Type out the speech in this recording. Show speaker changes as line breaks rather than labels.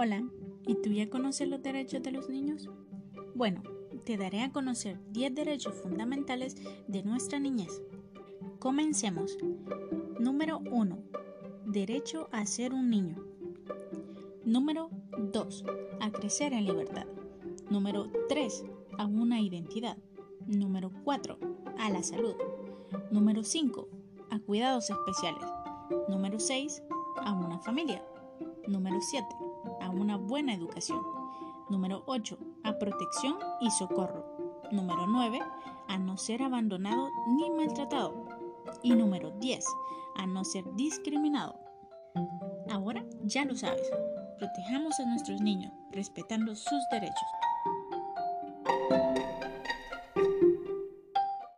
Hola, ¿y tú ya conoces los derechos de los niños? Bueno, te daré a conocer 10 derechos fundamentales de nuestra niñez. Comencemos. Número 1. Derecho a ser un niño. Número 2. A crecer en libertad. Número 3. A una identidad. Número 4. A la salud. Número 5. A cuidados especiales. Número 6. A una familia. Número 7 a una buena educación. Número 8. A protección y socorro. Número 9. A no ser abandonado ni maltratado. Y número 10. A no ser discriminado. Ahora ya lo sabes. Protejamos a nuestros niños respetando sus derechos.